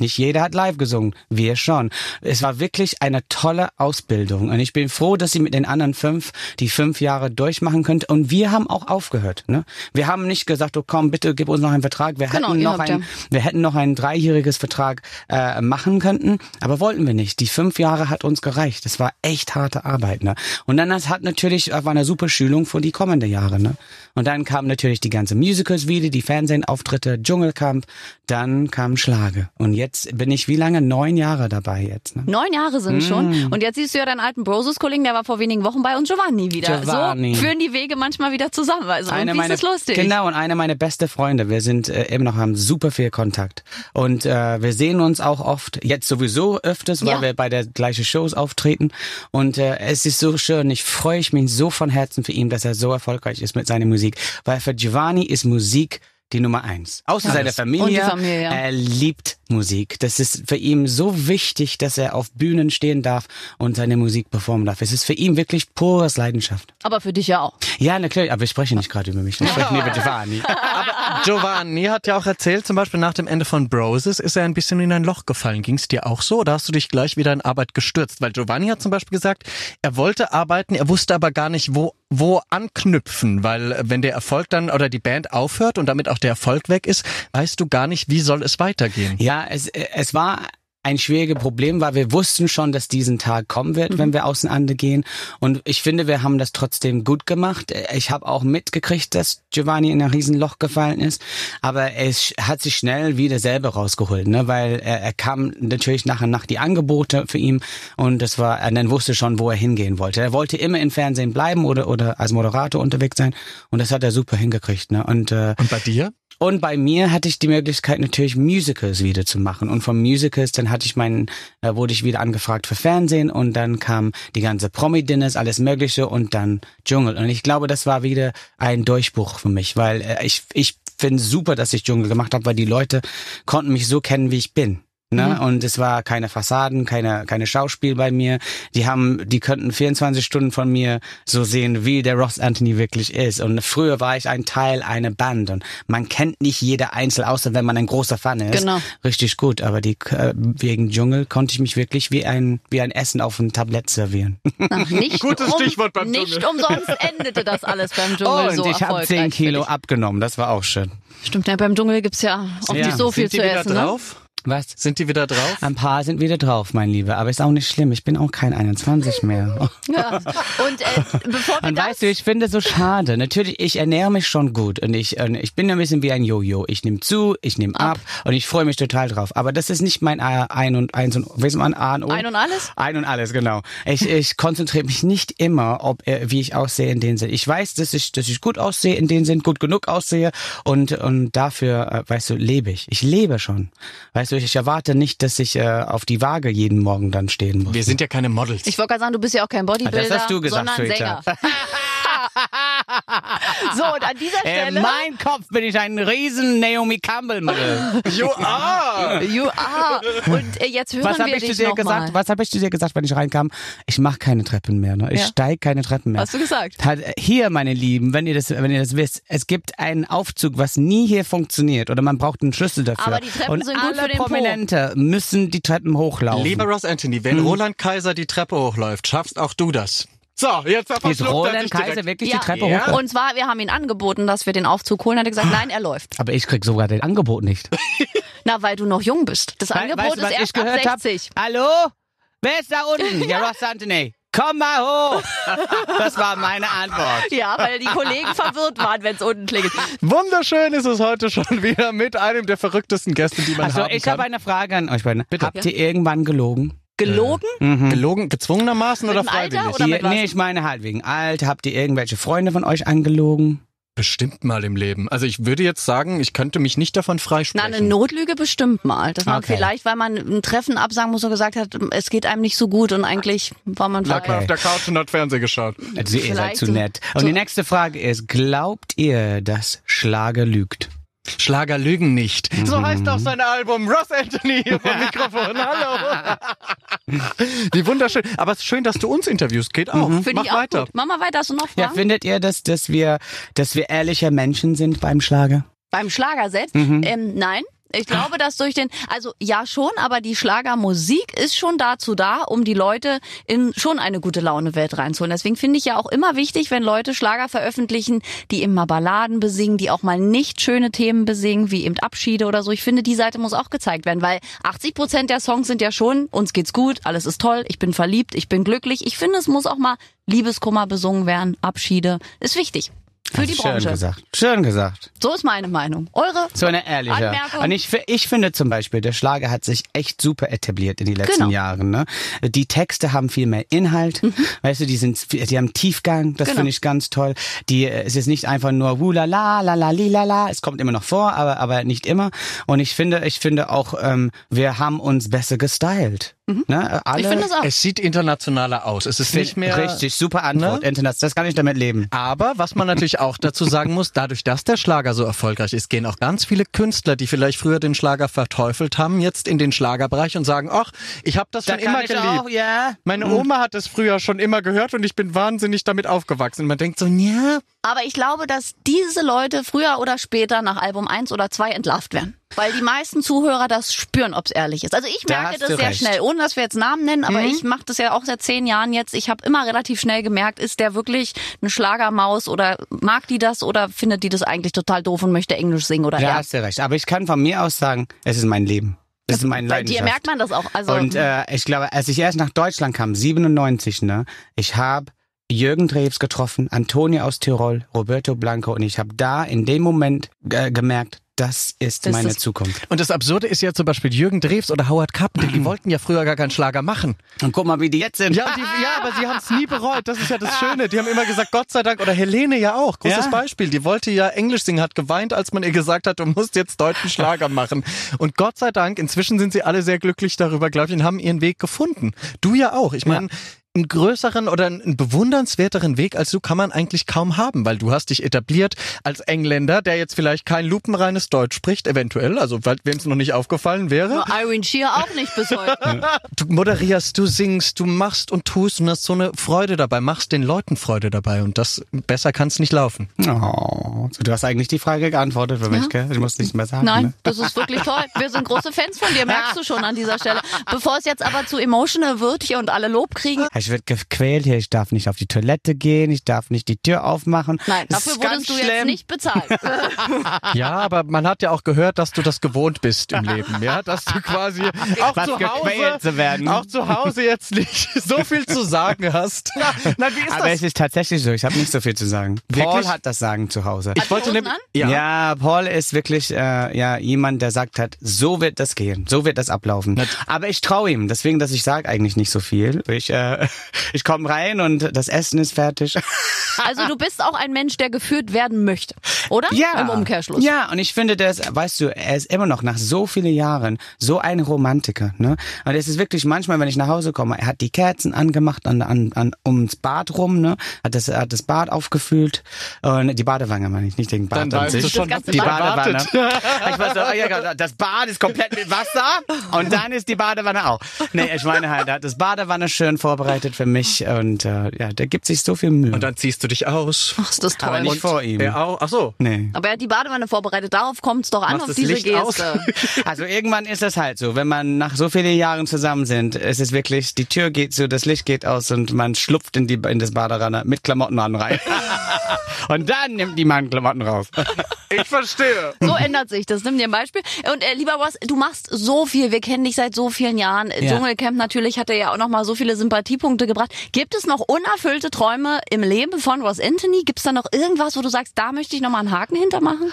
Nicht jeder hat live gesungen, wir schon. Es war wirklich eine tolle Ausbildung und ich bin froh, dass sie mit den anderen fünf die fünf Jahre durchmachen könnte und wir haben auch aufgehört. Ne? Wir haben nicht gesagt, oh komm, bitte gib uns noch einen Vertrag. Wir Genau, hätten noch ein, ja- wir hätten noch ein dreijähriges Vertrag äh, machen könnten, aber wollten wir nicht. Die fünf Jahre hat uns gereicht. Das war echt harte Arbeit. Ne? Und dann das hat natürlich äh, war eine super Schulung für die kommenden Jahre. Ne? Und dann kamen natürlich die ganzen Musicals wieder, die Fernsehauftritte, Dschungelcamp, dann kam Schlage. Und jetzt bin ich wie lange? Neun Jahre dabei jetzt. Ne? Neun Jahre sind Mm. schon. Und jetzt siehst du ja deinen alten Brosus-Kollegen, der war vor wenigen Wochen bei uns, Giovanni wieder. Giovanni. So führen die Wege manchmal wieder zusammen. Also irgendwie meiner, ist das lustig. Genau, und einer meiner beste Freunde. Wir sind äh, immer noch, haben super viel Kontakt. Und äh, wir sehen uns auch oft, jetzt sowieso öfters, weil Ja. wir bei der gleichen Shows auftreten. Und äh, es ist so schön. Ich freue mich so von Herzen für ihn, dass er so erfolgreich ist mit seiner Musik. Weil für Giovanni ist Musik die Nummer eins. Außer seiner Familie. Familie, ja. Er liebt Musik. Das ist für ihn so wichtig, dass er auf Bühnen stehen darf und seine Musik performen darf. Es ist für ihn wirklich pures Leidenschaft. Aber für dich ja auch. Ja, natürlich, aber wir sprechen nicht gerade über mich. Wir sprechen über Giovanni. *laughs* Giovanni hat ja auch erzählt, zum Beispiel nach dem Ende von Broses ist er ein bisschen in ein Loch gefallen. Ging es dir auch so oder hast du dich gleich wieder in Arbeit gestürzt? Weil Giovanni hat zum Beispiel gesagt, er wollte arbeiten, er wusste aber gar nicht, wo, wo anknüpfen, weil äh, wenn der Erfolg dann oder die Band aufhört und damit auch der Erfolg weg ist, weißt du gar nicht, wie soll es weitergehen. Ja, es, es war ein schwieriges Problem, weil wir wussten schon, dass diesen Tag kommen wird, wenn wir auseinander gehen. Und ich finde, wir haben das trotzdem gut gemacht. Ich habe auch mitgekriegt, dass Giovanni in ein Riesenloch gefallen ist, aber es hat sich schnell wieder selber rausgeholt, ne? weil er, er kam natürlich nach und nach die Angebote für ihn und das war, er dann wusste schon, wo er hingehen wollte. Er wollte immer im Fernsehen bleiben oder oder als Moderator unterwegs sein und das hat er super hingekriegt. Ne? Und äh, Und bei dir? und bei mir hatte ich die Möglichkeit natürlich Musicals wieder zu machen. Und von Musicals, dann hatte ich meinen, äh, wurde ich wieder angefragt für Fernsehen und dann kam die ganze Promi-Dinners, alles Mögliche und dann Dschungel. Und ich glaube, das war wieder ein Durchbruch für mich, weil äh, ich, ich finde super, dass ich Dschungel gemacht habe, weil die Leute konnten mich so kennen, wie ich bin. Ne? Und es war keine Fassaden, keine, keine Schauspiel bei mir. Die haben, die könnten 24 Stunden von mir so sehen, wie der Ross Anthony wirklich ist. Und früher war ich ein Teil einer Band und man kennt nicht jeder Einzel, außer wenn man ein großer Fan ist. Genau. Richtig gut. Aber die, äh, wegen Dschungel konnte ich mich wirklich wie ein, wie ein Essen auf ein Tablett servieren. Ach, nicht *laughs* Gutes um, Stichwort beim Nicht Dschungel. umsonst endete das alles beim *laughs* Dschungel Oh, und so ich habe erfolgreich 10 Kilo abgenommen. Das war auch schön. Stimmt, ja, beim Dschungel gibt's ja auch Ja. nicht so viel Sind die zu wieder essen. Ne? Was? Sind die wieder drauf? Ein paar sind wieder drauf, mein Lieber. Aber ist auch nicht schlimm. Ich bin auch kein 21 mehr. Ja. Und äh, bevor wir Und das weißt du, ich finde es so schade. Natürlich, ich ernähre mich schon gut und ich, und ich bin ein bisschen wie ein Jojo. Ich nehme zu, ich nehme ab. und ich freue mich total drauf. Aber das ist nicht mein Ein und Eins und, wie ist man, A und O? Ein und alles? Ein und alles, genau. Ich, ich konzentriere mich nicht immer, ob äh, wie ich aussehe in den Sinn. Ich weiß, dass ich, dass ich gut aussehe in den Sinn, gut genug aussehe und und dafür, äh, weißt du, lebe ich. Ich lebe schon. Weißt du, ich erwarte nicht, dass ich äh, auf die Waage jeden Morgen dann stehen muss. Wir sind ja keine Models. Ich wollte gerade sagen, du bist ja auch kein Bodybuilder, Das hast du gesagt, sondern Rita. Sänger. *laughs* *laughs* so, und an dieser in Stelle... meinem Kopf bin ich ein riesen Naomi Campbell Model. You are! You are. Und äh, jetzt hören Was habe wir ich dich dir noch gesagt? Mal. Was habe ich zu dir gesagt, wenn ich reinkam? Ich mache keine Treppen mehr. Ne? Ich Ja. steige keine Treppen mehr. Hast du gesagt? Hat, hier, meine Lieben, wenn ihr das, wenn ihr das wisst, es gibt einen Aufzug, was nie hier funktioniert, oder man braucht einen Schlüssel dafür. Aber die Treppen Und sind gut alle für den Po. Prominente müssen die Treppen hochlaufen. Lieber Ross Anthony, wenn Roland Kaiser die Treppe hochläuft, schaffst auch du das. So, jetzt ist verschluckt er Roland Kaiser direkt. wirklich Ja. die Treppe Ja. hoch? Und zwar, wir haben ihn angeboten, dass wir den Aufzug holen. Hat er gesagt, nein, er läuft. Aber ich krieg sogar den Angebot nicht. *laughs* Na, weil du noch jung bist. Das Angebot weißt ist ich erst ab gehört hab? 60. Hallo? Wer ist da unten? Ja, Ross Anthony. Komm mal hoch. Das war meine Antwort. Ja, weil die Kollegen verwirrt waren, wenn es unten klingelt. Wunderschön ist es heute schon wieder mit einem der verrücktesten Gäste, die man Also haben ich kann. habe eine Frage an euch beide. Bitte. Habt ihr irgendwann gelogen? Gelogen? Gelogen, gezwungenermaßen Mit oder dem Alter freiwillig? oder- mit Ihr, was? nee, ich meine halt wegen alt. Habt ihr irgendwelche Freunde von euch angelogen? Bestimmt mal im Leben. Also ich würde jetzt sagen, ich könnte mich nicht davon Na, freisprechen. eine Notlüge bestimmt mal. Dass man Okay. vielleicht, weil man ein Treffen absagen muss und gesagt hat, es geht einem nicht so gut und eigentlich war man Lag frei. auf der Couch und hat Fernsehen geschaut. Also ihr seid zu nett. Und die nächste Frage ist, glaubt ihr, dass Schlager lügt? Schlager lügen nicht. So Mhm. heißt auch sein Album. Ross Anthony hier *laughs* vom Mikrofon. Hallo. *laughs* Wie wunderschön. Aber es ist schön, dass du uns interviewst. Geht auch. Finde Mach ich auch weiter. gut. Mach mal weiter. Hast du noch Ja, Fragen? findet ihr, dass, dass wir, dass wir ehrliche Menschen sind beim Schlager? Beim Schlager selbst? Mhm. Ähm, nein. Ich glaube, dass durch den, also ja schon, aber die Schlagermusik ist schon dazu da, um die Leute in schon eine gute Laune Welt reinzuholen. Deswegen finde ich ja auch immer wichtig, wenn Leute Schlager veröffentlichen, die immer Balladen besingen, die auch mal nicht schöne Themen besingen, wie eben Abschiede oder so. Ich finde, die Seite muss auch gezeigt werden, weil 80 Prozent der Songs sind ja schon, uns geht's gut, alles ist toll, ich bin verliebt, ich bin glücklich. Ich finde, es muss auch mal Liebeskummer besungen werden, Abschiede. Ist wichtig. Für die schön Branche. gesagt. Schön gesagt. So ist meine Meinung. Eure? So eine ehrliche. Anmerkung? Und ich, ich finde zum Beispiel, der Schlager hat sich echt super etabliert in die letzten Genau. Jahren. Ne? Die Texte haben viel mehr Inhalt. Weißt du, die sind, die haben Tiefgang. Das Mhm. Genau. finde ich ganz toll. Die, äh, es ist nicht einfach nur wula la la la li la la. Es kommt immer noch vor, aber aber nicht immer. Und ich finde, ich finde auch, ähm, wir haben uns besser gestylt. Ne? Alle, Mhm. Ich finde es auch. Es sieht internationaler aus. Es ist nicht mehr richtig super Antwort. Ne? Internet, das kann ich damit leben. Aber was man natürlich auch dazu sagen muss, dadurch, dass der Schlager so erfolgreich ist, gehen auch ganz viele Künstler, die vielleicht früher den Schlager verteufelt haben, jetzt in den Schlagerbereich und sagen, ach, ich habe das Da schon kann immer ich geliebt. auch, ja. Meine Oma hat es früher schon immer gehört und ich bin wahnsinnig damit aufgewachsen. Und man denkt so, ja, Aber ich glaube, dass diese Leute früher oder später nach Album 1 oder 2 entlarvt werden. Weil die meisten Zuhörer das spüren, ob es ehrlich ist. Also ich Da merke das sehr recht. schnell, ohne dass wir jetzt Namen nennen, aber ich mache das ja auch seit zehn Jahren jetzt. Ich habe immer relativ schnell gemerkt, ist der wirklich eine Schlagermaus oder mag die das oder findet die das eigentlich total doof und möchte Englisch singen oder Ja, ja. hast du recht. Aber ich kann von mir aus sagen, es ist mein Leben. Es ist mein Bei dir merkt man das auch. Also Und äh, ich glaube, als ich erst nach Deutschland kam, 97, ne, ich habe Jürgen Drews getroffen, Antonio aus Tirol, Roberto Blanco und ich habe da in dem Moment äh, gemerkt, das ist Das meine ist- Zukunft. Und das Absurde ist ja zum Beispiel Jürgen Drews oder Howard Carpenter, die wollten ja früher gar keinen Schlager machen. Und guck mal, wie die jetzt sind. Ja, die, ja aber sie haben es nie bereut. Das ist ja das Schöne. Die haben immer gesagt, Gott sei Dank. Oder Helene ja auch. Großes Ja. Beispiel. Die wollte ja Englisch singen, hat geweint, als man ihr gesagt hat, du musst jetzt deutschen Schlager machen. Und Gott sei Dank, inzwischen sind sie alle sehr glücklich darüber, glaube ich, und haben ihren Weg gefunden. Du ja auch. Ich meine, einen größeren oder einen bewundernswerteren Weg als du kann man eigentlich kaum haben, weil du hast dich etabliert als Engländer, der jetzt vielleicht kein lupenreines Deutsch spricht, eventuell, also wem es noch nicht aufgefallen wäre. nur Irene Shear auch nicht bis heute. *laughs* Du moderierst, du singst, du machst und tust und hast so eine Freude dabei, machst den Leuten Freude dabei und das besser kann es nicht laufen. Oh, du hast eigentlich die Frage geantwortet für mich, gell? Ich muss nicht mehr sagen. Nein, Ne? das ist wirklich toll. Wir sind große Fans von dir, merkst du schon an dieser Stelle. Bevor es jetzt aber zu emotional wird hier und alle Lob kriegen. Ich werde gequält hier, ich darf nicht auf die Toilette gehen, ich darf nicht die Tür aufmachen. Nein, Das dafür wurdest du jetzt schlimm. nicht bezahlt. *laughs* Ja, aber man hat ja auch gehört, dass du das gewohnt bist im Leben, ja, dass du quasi *laughs* auch zu gequält Hause, zu werden. auch zu Hause jetzt nicht *laughs* so viel zu sagen hast. Na, wie ist Aber das? es ist tatsächlich so, ich habe nicht so viel zu sagen. Wirklich? Paul hat das Sagen zu Hause. Ich wollte nämlich, an? ja. Ja. Paul ist wirklich äh, ja jemand, der sagt hat, so wird das gehen, so wird das ablaufen. Aber ich traue ihm, deswegen, dass ich sage eigentlich nicht so viel. Ich äh, ich komme rein und das Essen ist fertig. Also du bist auch ein Mensch, der geführt werden möchte, oder? Ja. Im Umkehrschluss. Ja, und ich finde, der ist, weißt du, er ist immer noch nach so vielen Jahren so ein Romantiker. Ne? Und es ist wirklich manchmal, wenn ich nach Hause komme, er hat die Kerzen angemacht an, an, an ums Bad rum, ne? Hat das, hat das Bad aufgefüllt. Und die Badewanne meine ich, nicht den Bad Dann an du sich. schon, Das die Bad Badewanne. Ich weiß so, oh ja, Gott, das Bad ist komplett mit Wasser und dann ist die Badewanne auch. Nee, ich meine halt, er hat das Badewanne schön vorbereitet für mich und äh, ja, der gibt sich so viel Mühe. Und dann ziehst du dich aus. Ach, ist das toll. Aber nicht vor ihm. Er auch. Ach so. Nee. Aber er hat die Badewanne vorbereitet. Darauf kommt es doch an, Machst auf das diese Licht Geste. *laughs* Also irgendwann ist es halt so, wenn man nach so vielen Jahren zusammen sind, es ist wirklich, die Tür geht zu, das Licht geht aus und man schlupft in, die, in das Baderanne mit Klamotten an rein. *laughs* und dann nimmt die Mann Klamotten raus. *laughs* Ich verstehe. So ändert sich das. Nimm dir ein Beispiel. Und äh, lieber Ross, du machst so viel. Wir kennen dich seit so vielen Jahren. Ja. Dschungelcamp natürlich hat er ja auch noch mal so viele Sympathiepunkte gebracht. Gibt es noch unerfüllte Träume im Leben von Ross Anthony? Gibt es da noch irgendwas, wo du sagst, da möchte ich noch mal einen Haken hintermachen?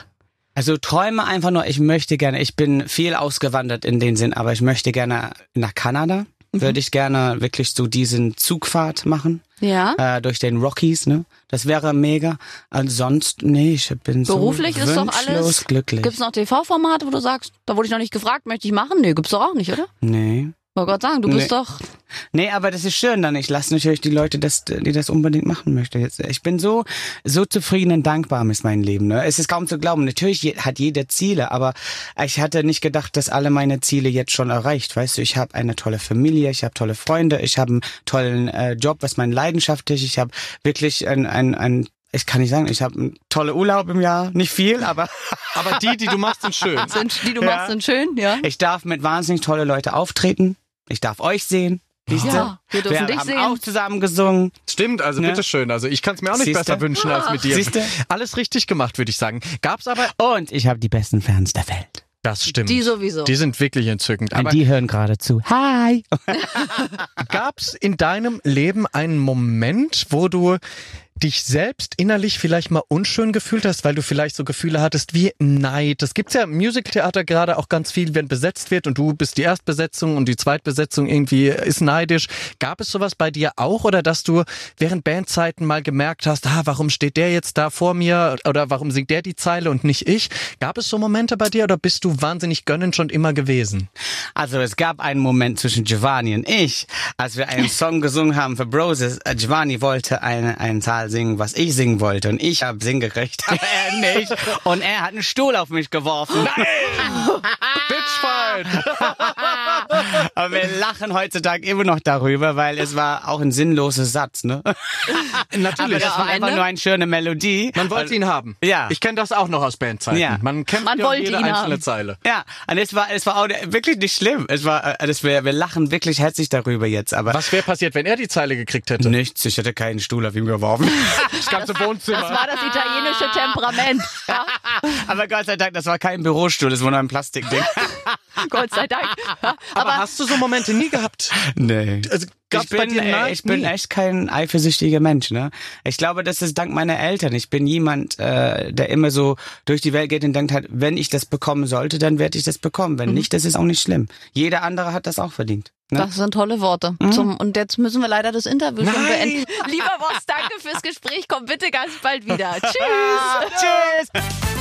Also träume einfach nur, ich möchte gerne, ich bin viel ausgewandert in den Sinn, aber ich möchte gerne nach Kanada. Würde ich gerne wirklich so diesen Zugfahrt machen. Ja. Äh, durch den Rockies, ne? Das wäre mega. Ansonsten, nee, ich bin Beruflich so ist doch alles. glücklich. Gibt's noch TV-Formate, wo du sagst, da wurde ich noch nicht gefragt, möchte ich machen? Nee, gibt's doch auch nicht, oder? nee. Wollte Gott sagen, du Nee. bist doch. Nee, aber das ist schön dann. Ich lasse natürlich die Leute, das, die das unbedingt machen möchten. Jetzt, ich bin so, so zufrieden und dankbar mit meinem Leben. Ne? Es ist kaum zu glauben. Natürlich je- hat jeder Ziele, aber ich hatte nicht gedacht, dass alle meine Ziele jetzt schon erreicht. Weißt du, ich habe eine tolle Familie, ich habe tolle Freunde, ich habe einen tollen äh, Job, was mein Leidenschaft ist. Ich habe wirklich ein, ein, ein ich kann nicht sagen, ich habe einen tolle Urlaub im Jahr, nicht viel, aber *laughs* Aber die, die du machst, sind schön. Sind, die du Ja. machst, sind schön, ja. ich darf mit wahnsinnig tolle Leute auftreten. Ich darf euch sehen. Ja, wir dürfen dich haben sehen. auch zusammen gesungen. Stimmt, also Ne? bitteschön. Also ich kann es mir auch nicht Siehste? besser wünschen als mit dir. Siehste? Alles richtig gemacht, würde ich sagen. Gab's aber. Und ich habe die besten Fans der Welt. Das stimmt. Die sowieso. Die sind wirklich entzückend. Und Aber die hören gerade zu. Hi! *laughs* gab's in deinem Leben einen Moment, wo du dich selbst innerlich vielleicht mal unschön gefühlt hast, weil du vielleicht so Gefühle hattest wie Neid. Das gibt's ja im Musicaltheater gerade auch ganz viel, wenn besetzt wird und du bist die Erstbesetzung und die Zweitbesetzung irgendwie ist neidisch. Gab es sowas bei dir auch oder dass du während Bandzeiten mal gemerkt hast, ah, warum steht der jetzt da vor mir oder warum singt der die Zeile und nicht ich? Gab es so Momente bei dir oder bist du wahnsinnig gönnend schon immer gewesen? Also es gab einen Moment zwischen Giovanni und ich, als wir einen *laughs* Song gesungen haben für Broses. Äh, Giovanni wollte eine, einen Teil singen, was ich singen wollte. Und ich habe Singgerecht, aber er nicht. Und er hat einen Stuhl auf mich geworfen. Nein! *laughs* Bitchfight! *laughs* aber wir lachen heutzutage immer noch darüber, weil es war auch ein sinnloser Satz, ne? *laughs* Natürlich. Aber das war einfach nur eine schöne Melodie. Man wollte ihn haben. Ja. Ich kenne das auch noch aus Bandzeiten. Ja. Man kennt Man ja wollte jede ihn einzelne haben. Zeile. Ja, und es war, es war auch wirklich nicht schlimm. Es war, äh, das wir, wir lachen wirklich herzlich darüber jetzt, aber Was wäre passiert, wenn er die Zeile gekriegt hätte? nichts. Ich hätte keinen Stuhl auf ihm geworfen. Das ganze Wohnzimmer. Das war das italienische Temperament. Ja, *laughs* aber Gott sei Dank, das war kein Bürostuhl, das war nur ein Plastikding. *laughs* Gott sei Dank. Ja, aber, hast du so Momente nie gehabt? nee. Also, ich bin, bei dir äh, ich bin echt kein eifersüchtiger Mensch, ne? Ich glaube, das ist dank meiner Eltern. Ich bin jemand, äh, der immer so durch die Welt geht und denkt halt, wenn ich das bekommen sollte, dann werde ich das bekommen. Wenn nicht, das ist auch nicht schlimm. Jeder andere hat das auch verdient. Ne? Das sind tolle Worte. Zum, und jetzt müssen wir leider das Interview schon Nein. beenden. *laughs* Lieber Boss, danke fürs Gespräch. Komm bitte ganz bald wieder. *laughs* Tschüss. Tschüss!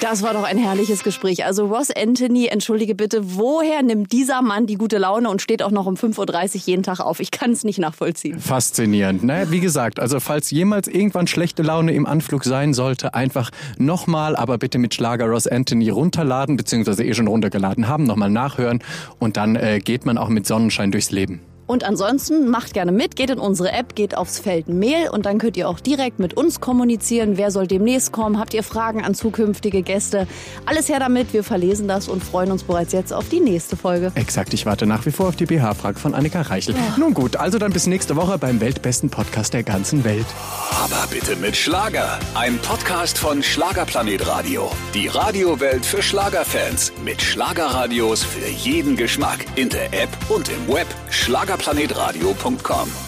Das war doch ein herrliches Gespräch. Also Ross Anthony, entschuldige bitte, woher nimmt dieser Mann die gute Laune und steht auch noch um 5.30 Uhr jeden Tag auf? Ich kann es nicht nachvollziehen. Faszinierend. Naja, wie gesagt, also falls jemals irgendwann schlechte Laune im Anflug sein sollte, einfach nochmal, aber bitte mit Schlager Ross Anthony runterladen, beziehungsweise eh schon runtergeladen haben, nochmal nachhören und dann äh, geht man auch mit Sonnenschein durchs Leben. Und ansonsten macht gerne mit, geht in unsere App, geht aufs Feld Mail und dann könnt ihr auch direkt mit uns kommunizieren. Wer soll demnächst kommen? Habt ihr Fragen an zukünftige Gäste? Alles her damit, wir verlesen das und freuen uns bereits jetzt auf die nächste Folge. Exakt, ich warte nach wie vor auf die BH-Frage von Annika Reichel. Nun gut, also dann bis nächste Woche beim weltbesten Podcast der ganzen Welt. Aber bitte mit Schlager. Ein Podcast von Schlagerplanet Radio. Die Radiowelt für Schlagerfans. Mit Schlagerradios für jeden Geschmack. In der App und im Web. Schlagerplanetradio.com.